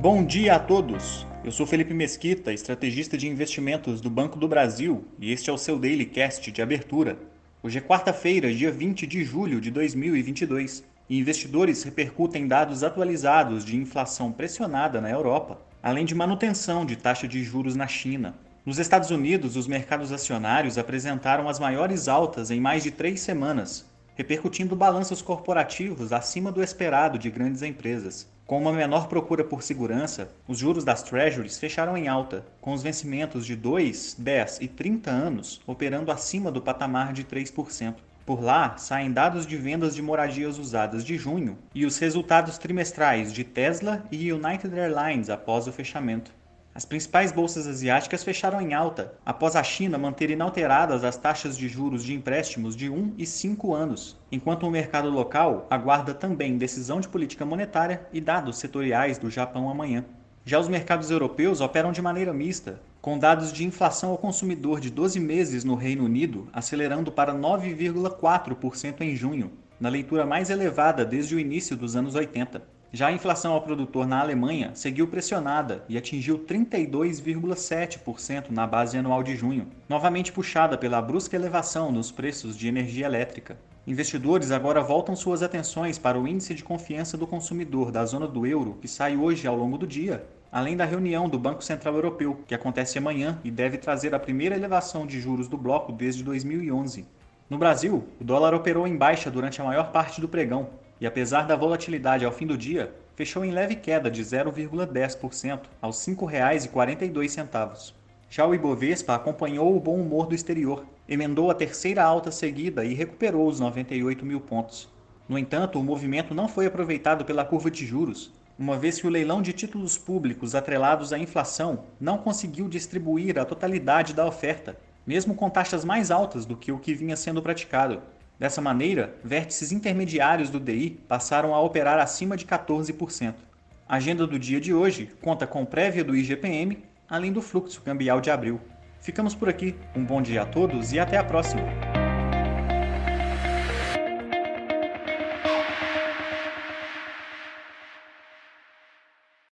Bom dia a todos! Eu sou Felipe Mesquita, estrategista de investimentos do Banco do Brasil, e este é o seu Daily Cast de abertura. Hoje é quarta-feira, dia 20 de julho de 2022, e investidores repercutem dados atualizados de inflação pressionada na Europa, além de manutenção de taxa de juros na China. Nos Estados Unidos, os mercados acionários apresentaram as maiores altas em mais de três semanas, repercutindo balanços corporativos acima do esperado de grandes empresas. Com uma menor procura por segurança, os juros das Treasuries fecharam em alta, com os vencimentos de 2, 10 e 30 anos operando acima do patamar de 3%. Por lá, saem dados de vendas de moradias usadas de junho e os resultados trimestrais de Tesla e United Airlines após o fechamento. As principais bolsas asiáticas fecharam em alta, após a China manter inalteradas as taxas de juros de empréstimos de 1 e 5 anos, enquanto o mercado local aguarda também decisão de política monetária e dados setoriais do Japão amanhã. Já os mercados europeus operam de maneira mista, com dados de inflação ao consumidor de 12 meses no Reino Unido acelerando para 9,4% em junho, na leitura mais elevada desde o início dos anos 80. Já a inflação ao produtor na Alemanha seguiu pressionada e atingiu 32,7% na base anual de junho, novamente puxada pela brusca elevação nos preços de energia elétrica. Investidores agora voltam suas atenções para o índice de confiança do consumidor da zona do euro, que sai hoje ao longo do dia, além da reunião do Banco Central Europeu, que acontece amanhã e deve trazer a primeira elevação de juros do bloco desde 2011. No Brasil, o dólar operou em baixa durante a maior parte do pregão, e apesar da volatilidade ao fim do dia, fechou em leve queda de 0,10% aos R$ 5,42. Já o Ibovespa acompanhou o bom humor do exterior, emendou a terceira alta seguida e recuperou os 98 mil pontos. No entanto, o movimento não foi aproveitado pela curva de juros, uma vez que o leilão de títulos públicos atrelados à inflação não conseguiu distribuir a totalidade da oferta, mesmo com taxas mais altas do que o que vinha sendo praticado. Dessa maneira, vértices intermediários do DI passaram a operar acima de 14%. A agenda do dia de hoje conta com prévia do IGPM, além do fluxo cambial de abril. Ficamos por aqui, um bom dia a todos e até a próxima!